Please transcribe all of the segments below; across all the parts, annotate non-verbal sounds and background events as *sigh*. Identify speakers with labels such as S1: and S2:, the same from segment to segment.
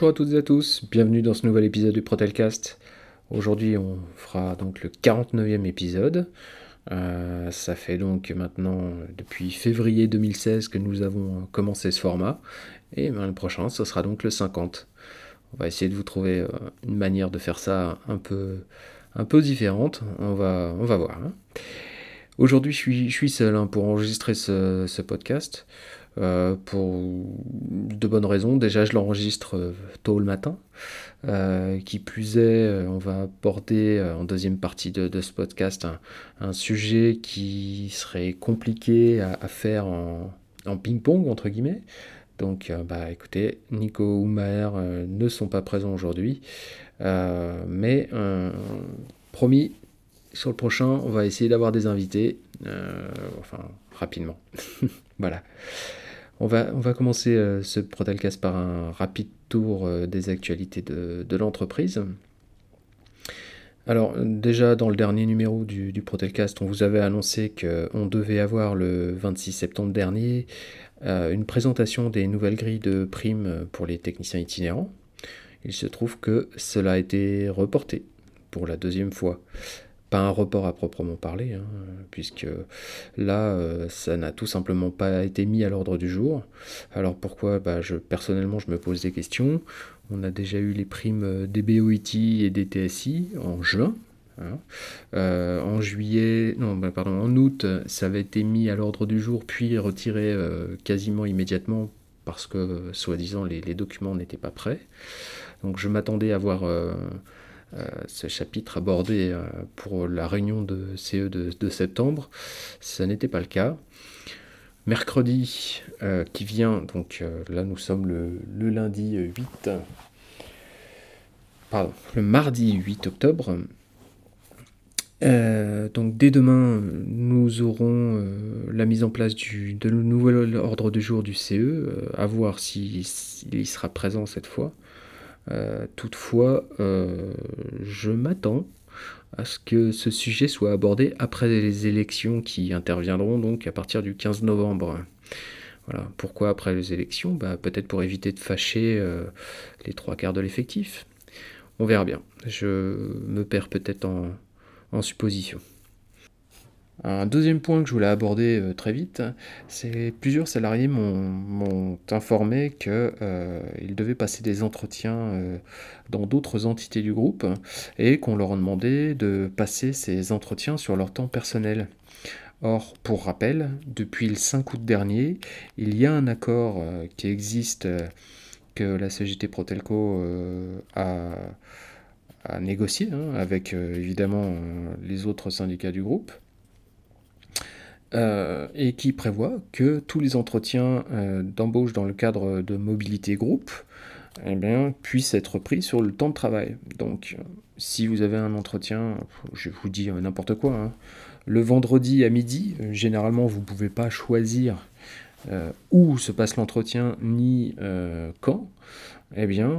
S1: Bonjour à toutes et à tous, bienvenue dans ce nouvel épisode du Protelcast. Aujourd'hui on fera donc le 49e épisode. Euh, ça fait donc maintenant depuis février 2016 que nous avons commencé ce format. Et ben, le prochain ce sera donc le 50. On va essayer de vous trouver euh, une manière de faire ça un peu, un peu différente. On va, on va voir. Hein. Aujourd'hui je suis, seul hein, pour enregistrer ce podcast. Euh, pour de bonnes raisons. Déjà, je l'enregistre euh, tôt le matin. Euh, qui plus est, on va aborder en deuxième partie de, ce podcast un, sujet qui serait compliqué à, faire en, ping-pong, entre guillemets. Donc, bah, écoutez, Nico ou Maher ne sont pas présents aujourd'hui. mais, promis, sur le prochain, on va essayer d'avoir des invités. enfin, rapidement. *laughs* voilà. On va, commencer euh, ce Protalcast par un rapide tour euh, des actualités de, l'entreprise. Alors déjà dans le dernier numéro du, du Protelcast, on vous avait annoncé qu'on devait avoir le 26 septembre dernier euh, une présentation des nouvelles grilles de primes pour les techniciens itinérants. Il se trouve que cela a été reporté pour la deuxième fois pas un report à proprement parler, hein, puisque là, euh, ça n'a tout simplement pas été mis à l'ordre du jour. Alors pourquoi? Bah, je, Personnellement, je me pose des questions. On a déjà eu les primes des BOIT et des TSI en juin. Hein. Euh, en juillet, non, bah, pardon, en août, ça avait été mis à l'ordre du jour, puis retiré euh, quasiment immédiatement parce que, soi-disant, les, documents n'étaient pas prêts. Donc je m'attendais à voir euh, ce chapitre abordé euh, pour la réunion de CE de, septembre. Ça n'était pas le cas. Mercredi euh, qui vient, donc là nous sommes le, lundi 8, pardon, le mardi 8 octobre. donc dès demain, nous aurons la mise en place du, de nouvel ordre du jour du CE, à voir s'il sera présent cette fois. Euh, toutefois, euh, je m'attends à ce que ce sujet soit abordé après les élections qui interviendront donc à partir du 15 novembre. Voilà. Pourquoi après les élections? Bah, Peut-être pour éviter de fâcher euh, les trois quarts de l'effectif. On verra bien. Je me perds peut-être en, en supposition. Un deuxième point que je voulais aborder euh, très vite, c'est plusieurs salariés m'ont informé qu'ils euh, devaient passer des entretiens euh, dans d'autres entités du groupe et qu'on leur a demandé de passer ces entretiens sur leur temps personnel. Or, pour rappel, depuis le 5 août dernier, il y a un accord qui existe que la CGT Protelco a, négocié hein, avec évidemment les autres syndicats du groupe euh, et qui prévoit que tous les entretiens euh, d'embauche dans le cadre de mobilité groupe eh puissent être pris sur le temps de travail. Donc, si vous avez un entretien, je vous dis n'importe quoi, hein, le vendredi à midi, généralement vous ne pouvez pas choisir euh, où se passe l'entretien ni quand. Eh bien,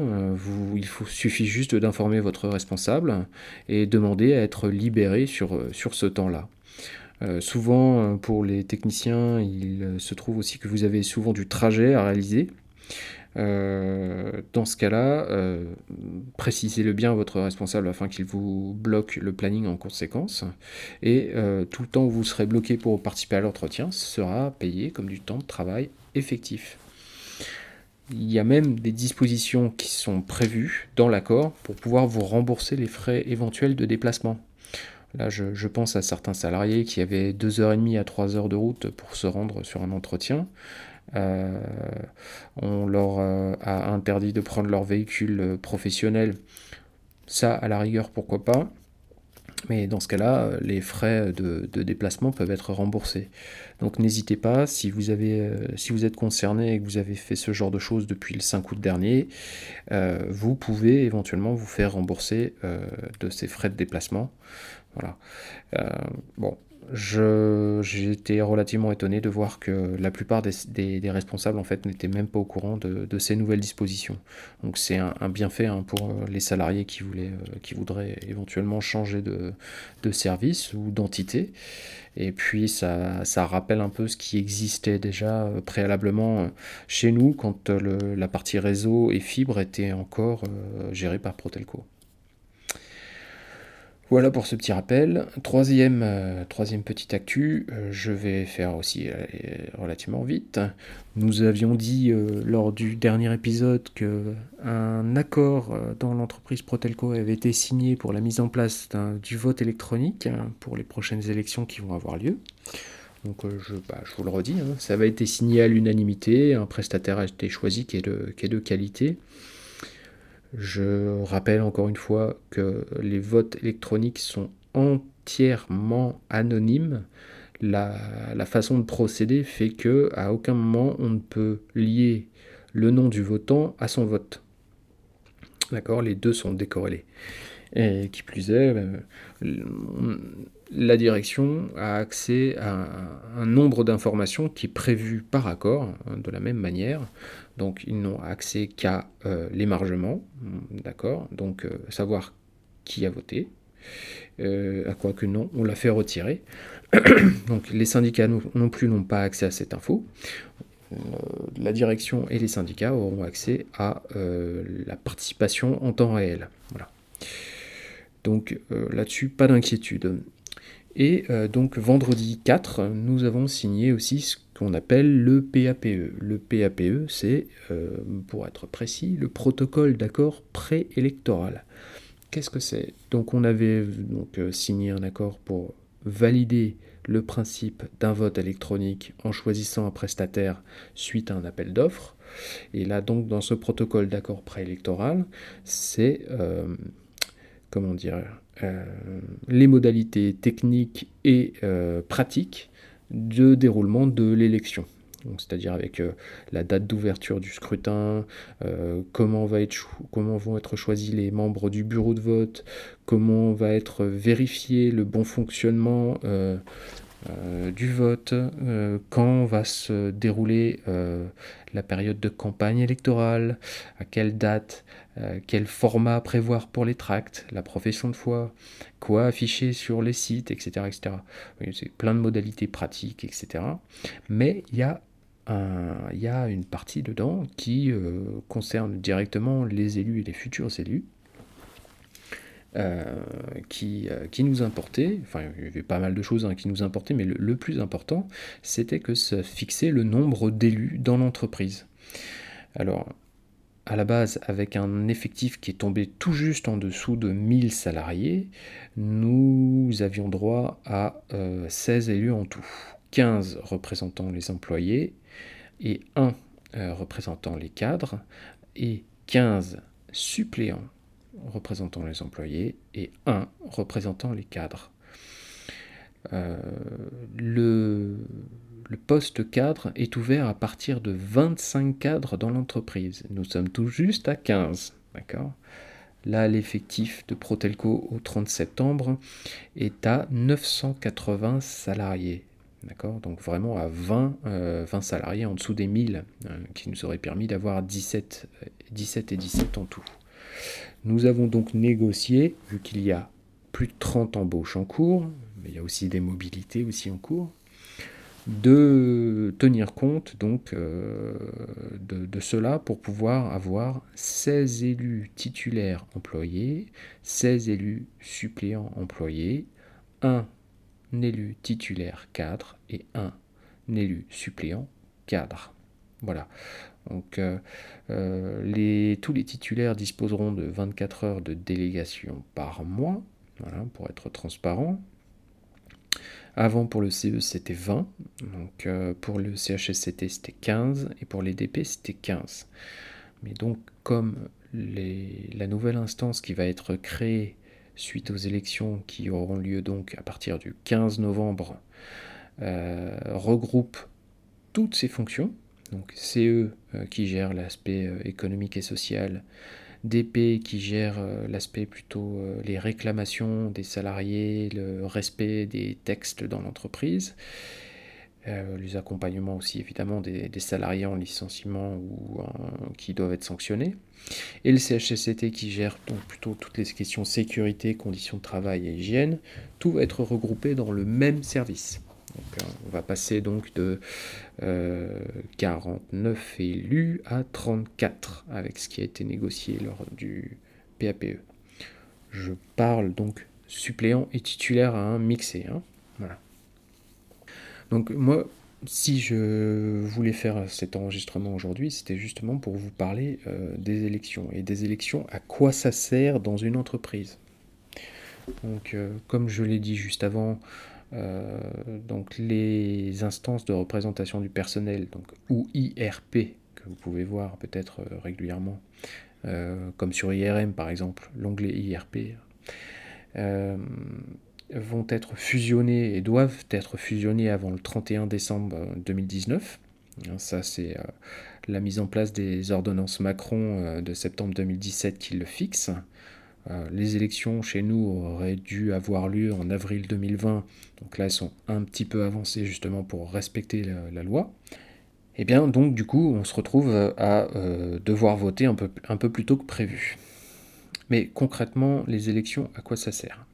S1: il suffit juste d'informer votre responsable et demander à être libéré sur ce temps-là. Euh, souvent, euh, pour les techniciens, il euh, se trouve aussi que vous avez souvent du trajet à réaliser. dans ce cas-là, précisez-le bien à votre responsable afin qu'il vous bloque le planning en conséquence. Et tout le temps où vous serez bloqué pour participer à l'entretien sera payé comme du temps de travail effectif. Il y a même des dispositions qui sont prévues dans l'accord pour pouvoir vous rembourser les frais éventuels de déplacement. Là, je, pense à certains salariés qui avaient 2h30 à 3 heures de route pour se rendre sur un entretien. Euh, on leur euh, a interdit de prendre leur véhicule professionnel. Ça, à la rigueur, pourquoi pas. Mais dans ce cas-là, les frais de, déplacement peuvent être remboursés. Donc n'hésitez pas, si vous, avez, euh, si vous êtes concerné et que vous avez fait ce genre de choses depuis le 5 août dernier, vous pouvez éventuellement vous faire rembourser de ces frais de déplacement. Voilà. Euh, bon, j'ai été relativement étonné de voir que la plupart des, responsables en fait n'étaient même pas au courant de, ces nouvelles dispositions. Donc c'est un, bienfait hein, pour les salariés qui, voulaient, euh, qui voudraient éventuellement changer de, service ou d'entité. Et puis ça, rappelle un peu ce qui existait déjà euh, préalablement euh, chez nous quand la partie réseau et fibre était encore gérée par Protelco. Voilà pour ce petit rappel. Troisième, euh, troisième actu, euh, je vais faire aussi euh, relativement vite. Nous avions dit lors du dernier épisode que un accord dans l'entreprise Protelco avait été signé pour la mise en place du vote électronique hein, pour les prochaines élections qui vont avoir lieu. Donc je, bah, je vous le redis, hein, ça avait été signé à l'unanimité, un prestataire a été choisi qui est de qualité. Je rappelle encore une fois que les votes électroniques sont entièrement anonymes. La, façon de procéder fait que à aucun moment on ne peut lier le nom du votant à son vote. D'accord Les deux sont décorrélés. Et qui plus est, euh, la direction a accès à un nombre d'informations qui est prévu par accord, hein, de la même manière. Donc ils n'ont accès qu'à euh, l'émargement, d'accord Donc euh, savoir qui a voté, euh, à quoi que non, on l'a fait retirer. *coughs* Donc les syndicats non, plus n'ont pas accès à cette info. la direction et les syndicats auront accès à la participation en temps réel. Voilà. Donc là-dessus, pas d'inquiétude. Et donc vendredi 4, nous avons signé aussi ce qu'on appelle le PAPE. Le PAPE, c'est, euh, pour être précis, le protocole d'accord préélectoral. Qu'est-ce que c'est? Donc on avait donc, euh, signé un accord pour valider le principe d'un vote électronique en choisissant un prestataire suite à un appel d'offres. Et là donc dans ce protocole d'accord préélectoral, c'est euh, comment dire les modalités techniques et pratiques de déroulement de l'élection. C'est-à-dire avec euh, la date d'ouverture du scrutin, euh, comment, vont être choisis les membres du bureau de vote, comment va être vérifié le bon fonctionnement euh, du vote, quand va se dérouler la période de campagne électorale, à quelle date, euh, quel format prévoir pour les tracts, la profession de foi, quoi afficher sur les sites, etc. etc. C'est plein de modalités pratiques, etc. Mais il y a y a une partie dedans qui euh, concerne directement les élus et les futurs élus, euh, qui, qui, nous importait, enfin il y avait pas mal de choses hein, qui nous importaient, mais le plus important, c'était que ça fixait le nombre d'élus dans l'entreprise. Alors, à la base, avec un effectif qui est tombé tout juste en dessous de 1000 salariés, nous avions droit à 16 euh, élus en tout. 15 représentant les employés et 1 euh, représentant les cadres et 15 suppléants représentant les employés et 1 représentant les cadres. Euh, le le poste cadre est ouvert à partir de 25 cadres dans l'entreprise. Nous sommes tout juste à 15. D'accord? Là, l'effectif de Protelco au 30 septembre est à 980 salariés. D'accord? Donc vraiment à 20, 20, euh, salariés en dessous des 1000, euh, qui nous aurait permis d'avoir 17, 17 et 17 en tout. Nous avons donc négocié, vu qu'il y a plus de 30 embauches en cours, mais il y a aussi des mobilités aussi en cours, de tenir compte donc euh, de, cela pour pouvoir avoir 16 élus titulaires employés, 16 élus suppléants employés, un élu titulaire cadre et un élu suppléant cadre. Voilà. Donc euh, euh, tous les titulaires disposeront de 24 heures de délégation par mois, voilà, pour être transparent. Avant, pour le CE, c'était 20. Donc, euh, pour le CHSCT, c'était 15. Et pour les DP, c'était 15. Mais donc, comme la nouvelle instance qui va être créée suite aux élections qui auront lieu donc à partir du 15 novembre, euh, regroupe toutes ces fonctions. Donc, CE euh, qui gère l'aspect économique et social, DP qui gère l'aspect plutôt les réclamations des salariés, le respect des textes dans l'entreprise. Euh, les accompagnements aussi évidemment des, salariés en licenciement ou qui doivent être sanctionnés, et le CHSCT qui gère donc plutôt toutes les questions sécurité, conditions de travail et hygiène, tout va être regroupé dans le même service. Euh, on va passer donc de 49 euh, élus à 34 avec ce qui a été négocié lors du PAPE. Je parle donc suppléant et titulaire à un mixé. Hein. Donc moi, si je voulais faire cet enregistrement aujourd'hui, c'était justement pour vous parler euh, des élections. Et des élections, à quoi ça sert dans une entreprise? Donc, comme je l'ai dit juste avant, euh, donc les instances de représentation du personnel, donc, ou IRP, que vous pouvez voir peut-être régulièrement, comme sur IRM par exemple, l'onglet IRP, vont être fusionnés et doivent être fusionnés avant le 31 décembre 2019. Hein, ça, c'est euh, la mise en place des ordonnances Macron euh, de septembre 2017 qui le fixe. Euh, les élections chez nous auraient dû avoir lieu en avril 2020, donc là elles sont un petit peu avancées justement pour respecter la, loi. Et eh bien donc du coup on se retrouve à devoir voter un peu, plus tôt que prévu. Mais concrètement, les élections, à quoi ça sert?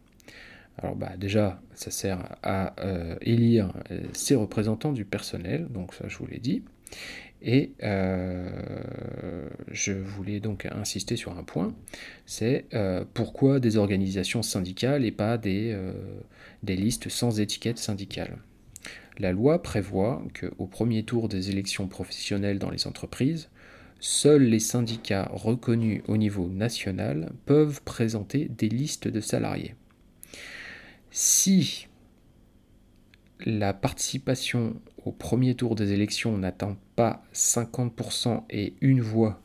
S1: Alors bah, déjà, ça sert à euh, élire euh, ses représentants du personnel, donc ça je vous l'ai dit. Et euh, je voulais donc insister sur un point, c'est pourquoi des organisations syndicales et pas des, des listes sans étiquette syndicale. La loi prévoit qu'au premier tour des élections professionnelles dans les entreprises, seuls les syndicats reconnus au niveau national peuvent présenter des listes de salariés. Si la participation au premier tour des élections n'atteint pas 50% et une voix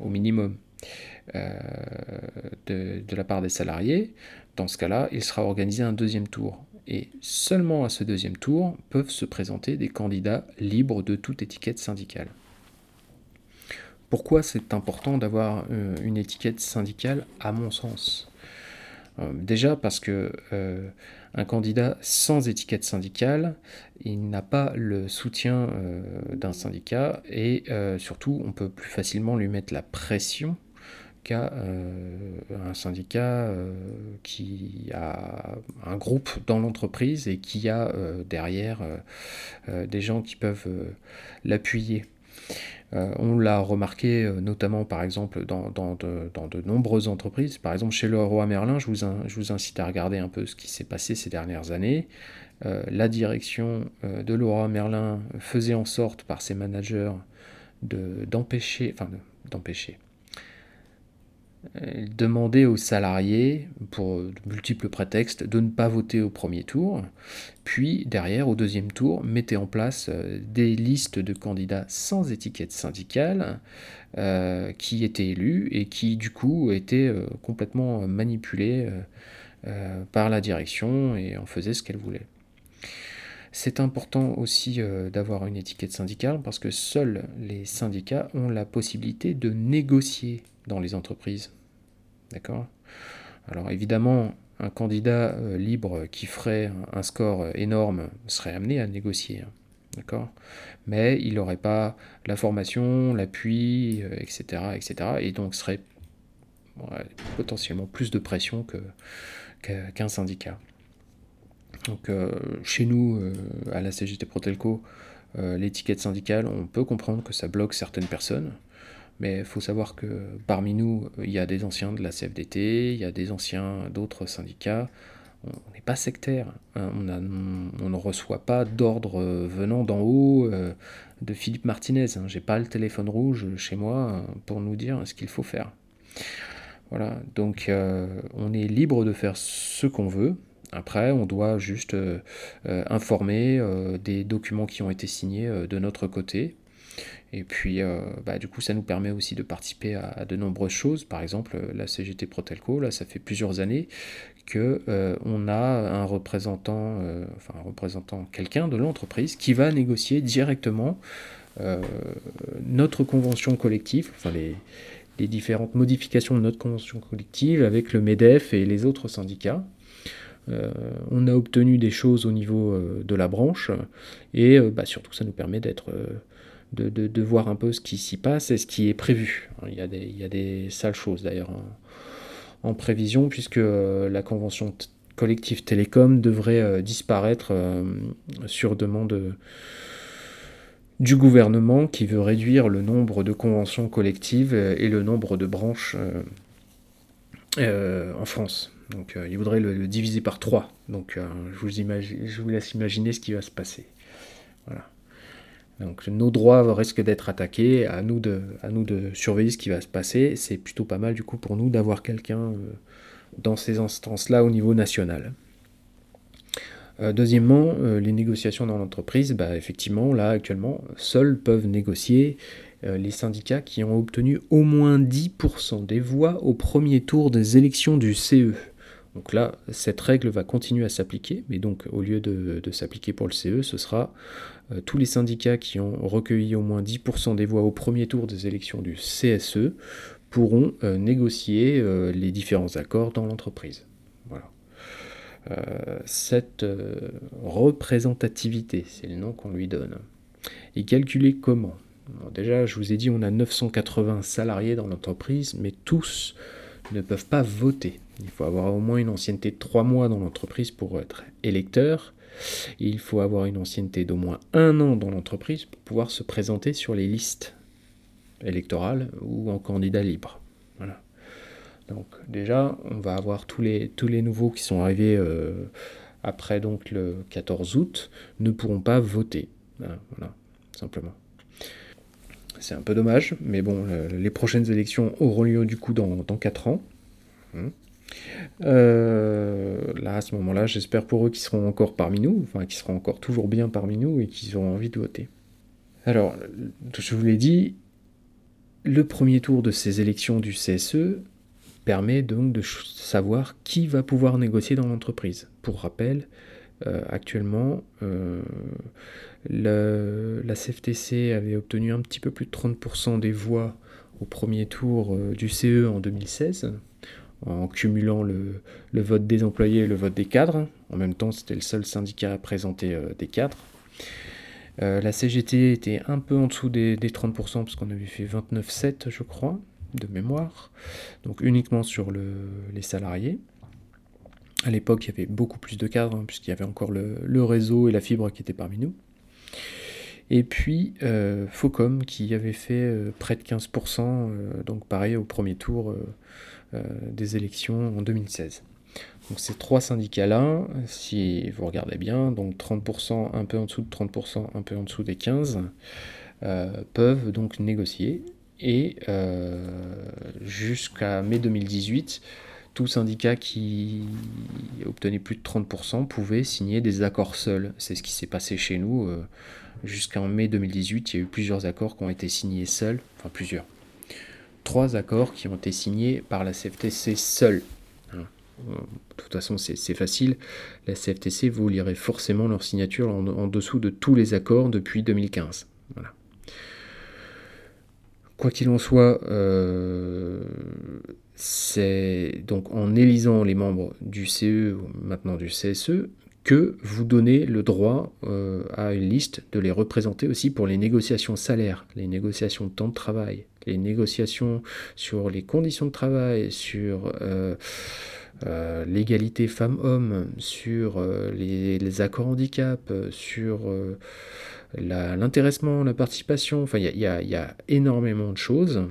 S1: au minimum euh, de, la part des salariés, dans ce cas-là, il sera organisé un deuxième tour. Et seulement à ce deuxième tour peuvent se présenter des candidats libres de toute étiquette syndicale. Pourquoi c'est important d'avoir euh, une étiquette syndicale À mon sens, euh, déjà parce que un candidat sans étiquette syndicale, il n'a pas le soutien euh, d'un syndicat et surtout on peut plus facilement lui mettre la pression qu'à un syndicat qui a un groupe dans l'entreprise et qui a derrière des gens qui peuvent l'appuyer. Euh, on l'a remarqué euh, notamment par exemple dans, de, nombreuses entreprises. Par exemple chez Leroy Merlin, je vous, incite à regarder un peu ce qui s'est passé ces dernières années. Euh, la direction de Leroy Merlin faisait en sorte par ses managers d'empêcher, demander aux salariés, pour de multiples prétextes, de ne pas voter au premier tour, puis derrière, au deuxième tour, mettez en place euh, des listes de candidats sans étiquette syndicale euh, qui étaient élus et qui du coup étaient complètement manipulés par la direction et en faisaient ce qu'elle voulait. C'est important aussi d'avoir une étiquette syndicale parce que seuls les syndicats ont la possibilité de négocier dans les entreprises. D'accord? Alors évidemment, un candidat euh, libre qui ferait un score énorme serait amené à négocier. Hein. D'accord? Mais il n'aurait pas la formation, l'appui, etc., euh, etc. Et donc serait potentiellement plus de pression qu'un syndicat. Donc euh, chez nous, à la CGT Protelco, l'étiquette syndicale, on peut comprendre que ça bloque certaines personnes. Mais il faut savoir que parmi nous, il y a des anciens de la CFDT, il y a des anciens d'autres syndicats. On n'est pas sectaire. Hein. On, ne reçoit pas d'ordre venant d'en haut euh, de Philippe Martinez. Hein. J'ai pas le téléphone rouge chez moi euh, pour nous dire ce qu'il faut faire. Voilà, donc euh, on est libre de faire ce qu'on veut. Après, on doit juste informer des documents qui ont été signés de notre côté et puis, euh, bah, du coup, ça nous permet aussi de participer à, de nombreuses choses. Par exemple, la CGT Protelco, là, ça fait plusieurs années que euh, on a un représentant, euh, enfin un représentant, quelqu'un de l'entreprise qui va négocier directement notre convention collective, enfin les, les différentes modifications de notre convention collective avec le MEDEF et les autres syndicats. on a obtenu des choses au niveau de la branche et bah, surtout ça nous permet d'être de, voir un peu ce qui s'y passe et ce qui est prévu. Il y a des, il y a des sales choses d'ailleurs en, prévision, puisque euh, la convention collective télécom devrait euh, disparaître euh, sur demande du gouvernement qui veut réduire le nombre de conventions collectives et le nombre de branches en France. Donc il voudrait le, diviser par trois. Donc je, vous je vous laisse imaginer ce qui va se passer. Donc nos droits risquent d'être attaqués, à nous, de, à nous de surveiller ce qui va se passer. C'est plutôt pas mal du coup pour nous d'avoir quelqu'un euh, dans ces instances-là au niveau national. Euh, deuxièmement, euh, les négociations dans l'entreprise, bah, effectivement, là actuellement, seuls peuvent négocier les syndicats qui ont obtenu au moins 10% des voix au premier tour des élections du CE. Donc là, cette règle va continuer à s'appliquer, mais donc au lieu de, s'appliquer pour le CE, ce sera euh, tous les syndicats qui ont recueilli au moins 10% des voix au premier tour des élections du CSE pourront euh, négocier euh, les différents accords dans l'entreprise. Voilà. cette représentativité, c'est le nom qu'on lui donne, est calculée comment? Déjà, je vous ai dit, on a 980 salariés dans l'entreprise, mais tous ne peuvent pas voter. Il faut avoir au moins une ancienneté de 3 mois dans l'entreprise pour être électeur. il faut avoir une ancienneté d'au moins un an dans l'entreprise pour pouvoir se présenter sur les listes électorales ou en candidat libre. Voilà. Donc déjà, on va avoir tous les, tous les nouveaux qui sont arrivés euh, après donc le 14 août ne pourront pas voter. Voilà, simplement. C'est un peu dommage, mais bon, les prochaines élections auront lieu du coup dans, dans 4 ans. Hmm. Euh, là, à ce moment-là, j'espère pour eux qu'ils seront encore parmi nous, enfin qu'ils seront encore toujours bien parmi nous et qu'ils auront envie de voter. Alors, je vous l'ai dit, le premier tour de ces élections du CSE permet donc de savoir qui va pouvoir négocier dans l'entreprise. Pour rappel, euh, actuellement, euh, la CFTC avait obtenu un petit peu plus de 30% des voix au premier tour du CE en 2016 en cumulant le, vote des employés et le vote des cadres. En même temps, c'était le seul syndicat à présenter euh, des cadres. Euh, la CGT était un peu en dessous des, 30%, parce qu'on avait fait 29,7, je crois, de mémoire. Donc uniquement sur les salariés. À l'époque, il y avait beaucoup plus de cadres, hein, puisqu'il y avait encore le, réseau et la fibre qui étaient parmi nous. Et puis euh, Focom qui avait fait près de 15%, donc pareil au premier tour des élections en 2016. Donc ces trois syndicats-là, si vous regardez bien, donc 30%, un peu en dessous de 30%, un peu en dessous des 15, euh, peuvent donc négocier. Et euh, jusqu'à mai 2018, tout syndicat qui obtenait plus de 30% pouvait signer des accords seuls. C'est ce qui s'est passé chez nous. Jusqu'en mai 2018, il y a eu plusieurs accords qui ont été signés seuls, enfin plusieurs, trois accords qui ont été signés par la CFTC seule. Hein. De toute façon, c'est facile. La CFTC, vous lirez forcément leur signature en, dessous de tous les accords depuis 2015. Voilà. Quoi qu'il en soit, euh, c'est donc en élisant les membres du CE, maintenant du CSE, que vous donnez le droit euh, à une liste de les représenter aussi pour les négociations salaires, les négociations de temps de travail, les négociations sur les conditions de travail, sur euh, euh, l'égalité femmes-hommes, sur les, accords handicap, sur l'intéressement, la, participation, enfin il y, a, énormément de choses.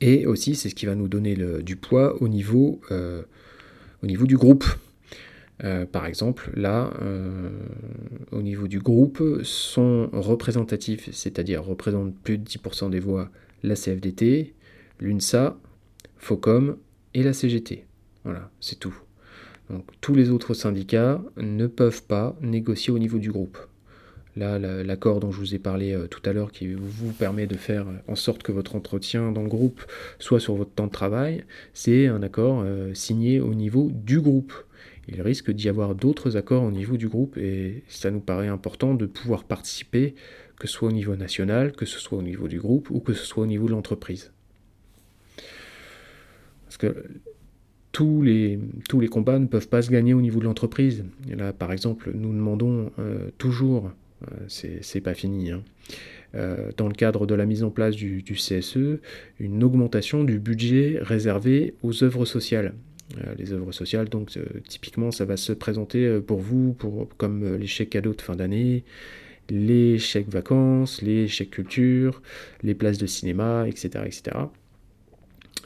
S1: Et aussi c'est ce qui va nous donner le, du poids au niveau, au niveau du groupe. Euh, par exemple, là, euh, au niveau du groupe, sont représentatifs, c'est-à-dire représentent plus de 10% des voix, la CFDT, l'UNSA, FOCOM et la CGT. Voilà, c'est tout. Donc tous les autres syndicats ne peuvent pas négocier au niveau du groupe. Là, l'accord dont je vous ai parlé euh, tout à l'heure, qui vous permet de faire en sorte que votre entretien dans le groupe soit sur votre temps de travail, c'est un accord signé au niveau du groupe il risque d'y avoir d'autres accords au niveau du groupe et ça nous paraît important de pouvoir participer, que ce soit au niveau national, que ce soit au niveau du groupe ou que ce soit au niveau de l'entreprise. Parce que tous les, tous les combats ne peuvent pas se gagner au niveau de l'entreprise. Là, par exemple, nous demandons toujours, c'est pas fini, hein, dans le cadre de la mise en place du, du, CSE, une augmentation du budget réservé aux œuvres sociales. les œuvres sociales, donc typiquement, ça va se présenter pour vous pour, comme les chèques cadeaux de fin d'année, les chèques vacances, les chèques culture, les places de cinéma, etc., etc.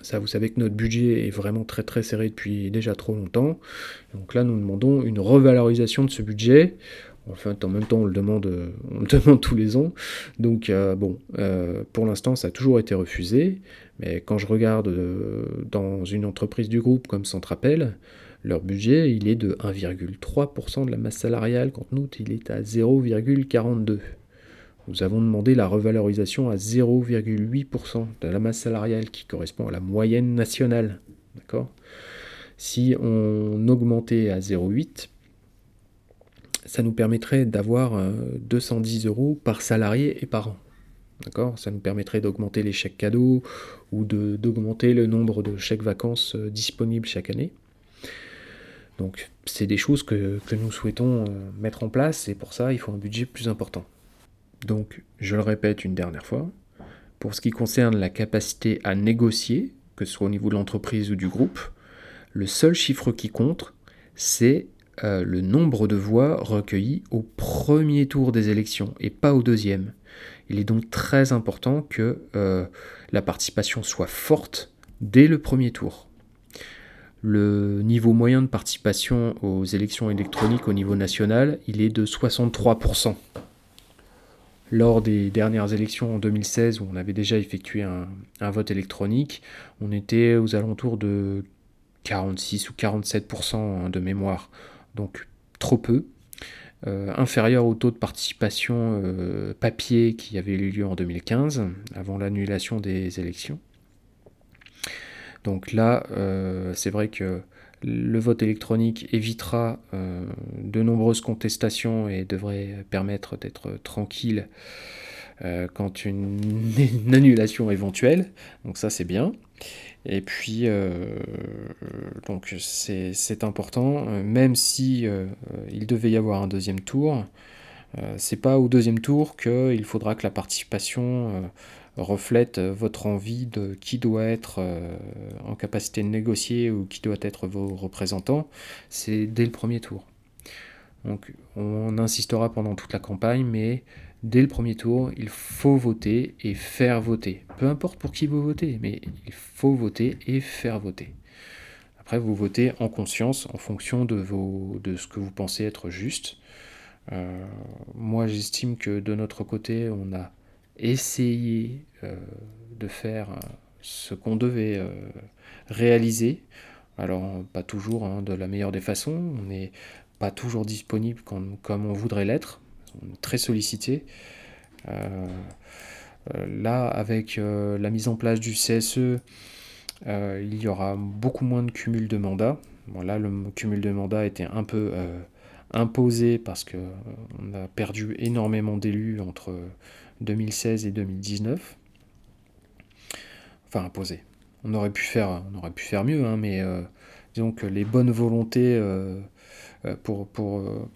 S1: Ça, vous savez que notre budget est vraiment très très serré depuis déjà trop longtemps. Donc là, nous demandons une revalorisation de ce budget. Enfin, en même temps, on le demande, on le *laughs* demande tous les ans. Donc, euh, bon, euh, pour l'instant, ça a toujours été refusé. Mais quand je regarde euh, dans une entreprise du groupe comme Centrapel, leur budget, il est de 1,3% de la masse salariale, quand nous, il est à 0,42%. Nous avons demandé la revalorisation à 0,8% de la masse salariale, qui correspond à la moyenne nationale. D'accord? Si on augmentait à 0,8%, ça nous permettrait d'avoir 210 euh, euros par salarié et par an. D'accord? Ça nous permettrait d'augmenter les chèques cadeaux ou d'augmenter le nombre de chèques vacances euh, disponibles chaque année. Donc c'est des choses que, nous souhaitons euh, mettre en place et pour ça il faut un budget plus important. Donc je le répète une dernière fois, pour ce qui concerne la capacité à négocier, que ce soit au niveau de l'entreprise ou du groupe, le seul chiffre qui compte, c'est euh, le nombre de voix recueillies au premier tour des élections et pas au deuxième. Il est donc très important que euh, la participation soit forte dès le premier tour. Le niveau moyen de participation aux élections électroniques au niveau national, il est de 63%. Lors des dernières élections en 2016, où on avait déjà effectué un, vote électronique, on était aux alentours de 46 ou 47% hein, de mémoire. Donc trop peu. Euh, inférieur au taux de participation euh, papier qui avait eu lieu en 2015, avant l'annulation des élections. Donc là, euh, c'est vrai que le vote électronique évitera euh, de nombreuses contestations et devrait permettre d'être tranquille euh, quand une, une, *laughs* annulation éventuelle. Donc ça, c'est bien. Et puis, donc c'est important, même si il devait y avoir un deuxième tour. c'est pas au deuxième tour qu'il faudra que la participation reflète euh, votre envie de qui doit être euh, en capacité de négocier ou qui doit être vos représentants, c'est dès le premier tour. Donc on insistera pendant toute la campagne, mais dès le premier tour, il faut voter et faire voter. Peu importe pour qui vous votez, mais il faut voter et faire voter. Après, vous votez en conscience en fonction de, vos, de ce que vous pensez être juste. Euh, moi, j'estime que de notre côté, on a essayer euh, de faire euh, ce qu'on devait euh, réaliser. Alors, pas toujours hein, de la meilleure des façons, on n'est pas toujours disponible comme, on voudrait l'être, on est très sollicité. là, avec la mise en place du CSE, il y aura beaucoup moins de cumul de mandats. Bon, là, le cumul de mandats était un peu imposé parce qu'on a perdu énormément d'élus entre 2016 et 2019. Enfin, imposé. On aurait pu faire, mieux, hein, mais euh, disons que les bonnes volontés euh, euh, pour,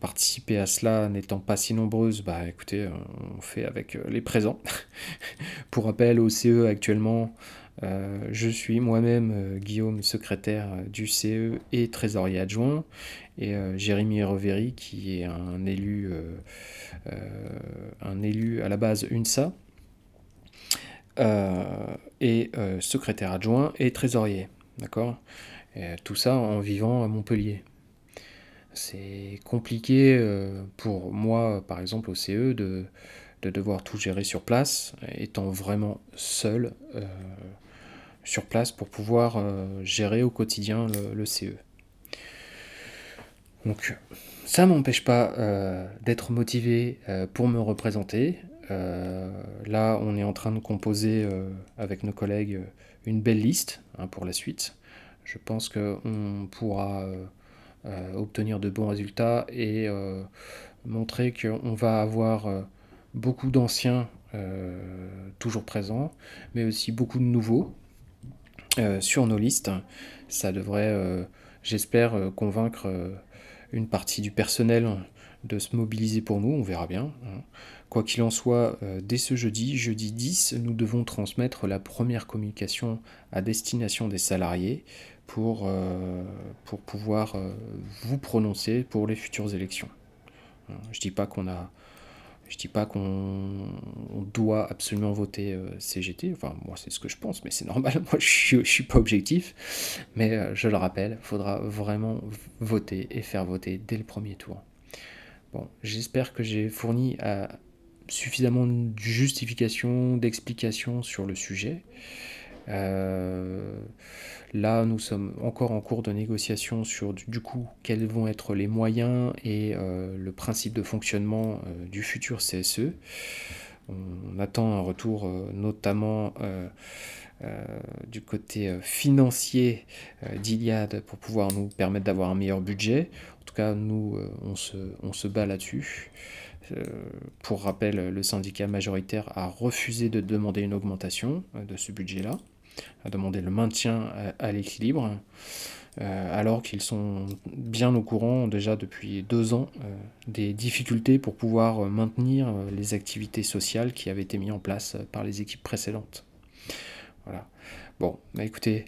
S1: participer à cela n'étant pas si nombreuses, bah écoutez, on fait avec les présents. *laughs* pour rappel, au CE actuellement, je suis moi-même Guillaume, secrétaire du CE et trésorier adjoint, et Jérémy Reveri, qui est un élu un élu à la base UNSA, euh, et euh, secrétaire adjoint et trésorier. D'accord? Tout ça en vivant à Montpellier. C'est compliqué pour moi, par exemple, au CE, de, de, devoir tout gérer sur place, étant vraiment seul sur place pour pouvoir gérer au quotidien le CE. Donc, ça m'empêche pas euh, d'être motivé euh, pour me représenter. Euh, là, on est en train de composer avec nos collègues une belle liste hein, pour la suite. Je pense qu'on pourra obtenir de bons résultats et montrer qu'on va avoir beaucoup d'anciens toujours présents, mais aussi beaucoup de nouveaux. sur nos listes. Ça devrait, j'espère, convaincre une partie du personnel de se mobiliser pour nous, on verra bien. Hein. Quoi qu'il en soit, euh, dès ce jeudi, jeudi 10, nous devons transmettre la première communication à destination des salariés pour, euh, pour pouvoir euh, vous prononcer pour les futures élections. Hein, je dis pas qu'on a je dis pas qu'on doit absolument voter CGT, enfin moi c'est ce que je pense, mais c'est normal, *laughs* moi je ne suis pas objectif, mais je le rappelle, il faudra vraiment voter et faire voter dès le premier tour. Bon, j'espère que j'ai fourni à suffisamment de justification, d'explication sur le sujet. Euh, là, nous sommes encore en cours de négociation sur du, coup quels vont être les moyens et euh, le principe de fonctionnement euh, du futur CSE. On, attend un retour notamment du côté financier d'Iliade pour pouvoir nous permettre d'avoir un meilleur budget. En tout cas, nous, on, se, bat là-dessus. Pour rappel, le syndicat majoritaire a refusé de demander une augmentation de ce budget-là, a demandé le maintien à, l'équilibre, euh, alors qu'ils sont bien au courant déjà depuis deux ans des difficultés pour pouvoir maintenir les activités sociales qui avaient été mises en place par les équipes précédentes. Voilà. Bon, bah écoutez,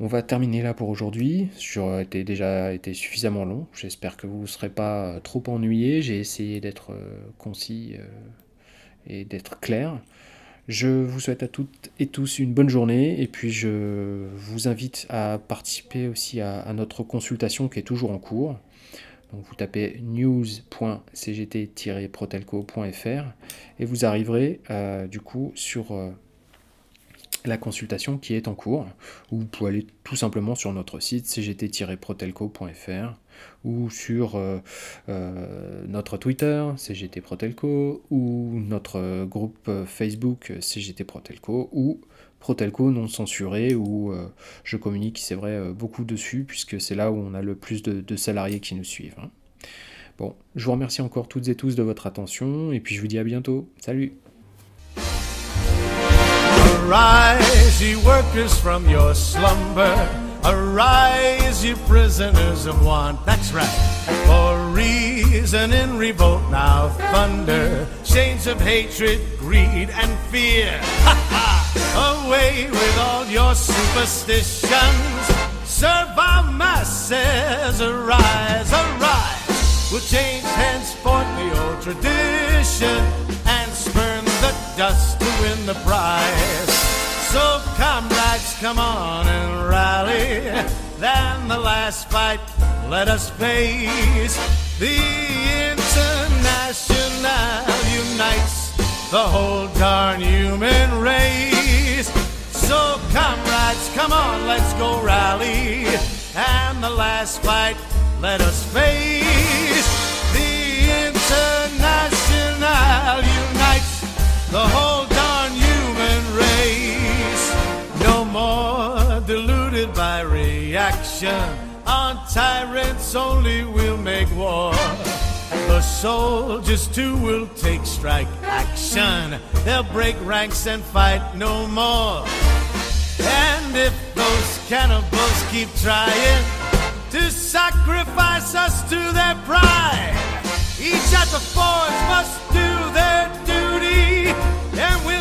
S1: on va terminer là pour aujourd'hui. J'aurais déjà été suffisamment long. J'espère que vous ne serez pas euh, trop ennuyés. J'ai essayé d'être euh, concis euh, et d'être clair. Je vous souhaite à toutes et tous une bonne journée et puis je vous invite à participer aussi à, notre consultation qui est toujours en cours. Donc vous tapez news.cgt-protelco.fr et vous arriverez du coup sur la consultation qui est en cours, ou vous pouvez aller tout simplement sur notre site cgt-protelco.fr ou sur euh, euh, notre Twitter CGT Protelco ou notre groupe Facebook CGT Protelco ou Protelco non censuré où euh, je communique, c'est vrai, beaucoup dessus puisque c'est là où on a le plus de, salariés qui nous suivent. Hein. Bon, je vous remercie encore toutes et tous de votre attention et puis je vous dis à bientôt. Salut Arise, ye workers, from your slumber. Arise, ye prisoners of want. That's right. For reason in revolt now thunder. Chains of hatred, greed, and fear. Ha ha! Away with all your superstitions. Serve our masses. Arise, arise. We'll change henceforth the old tradition dust to win the prize. So, comrades, come on and rally. Then the last fight, let us face. The International unites the whole darn human race. So, comrades, come on, let's go rally. And the last fight, let us face. The International the whole darn human race. No more deluded by reaction. On tyrants only will make war. The soldiers too will take strike action. They'll break ranks and fight no more. And if those cannibals keep trying to sacrifice us to their pride, each at the forge must do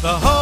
S1: The whole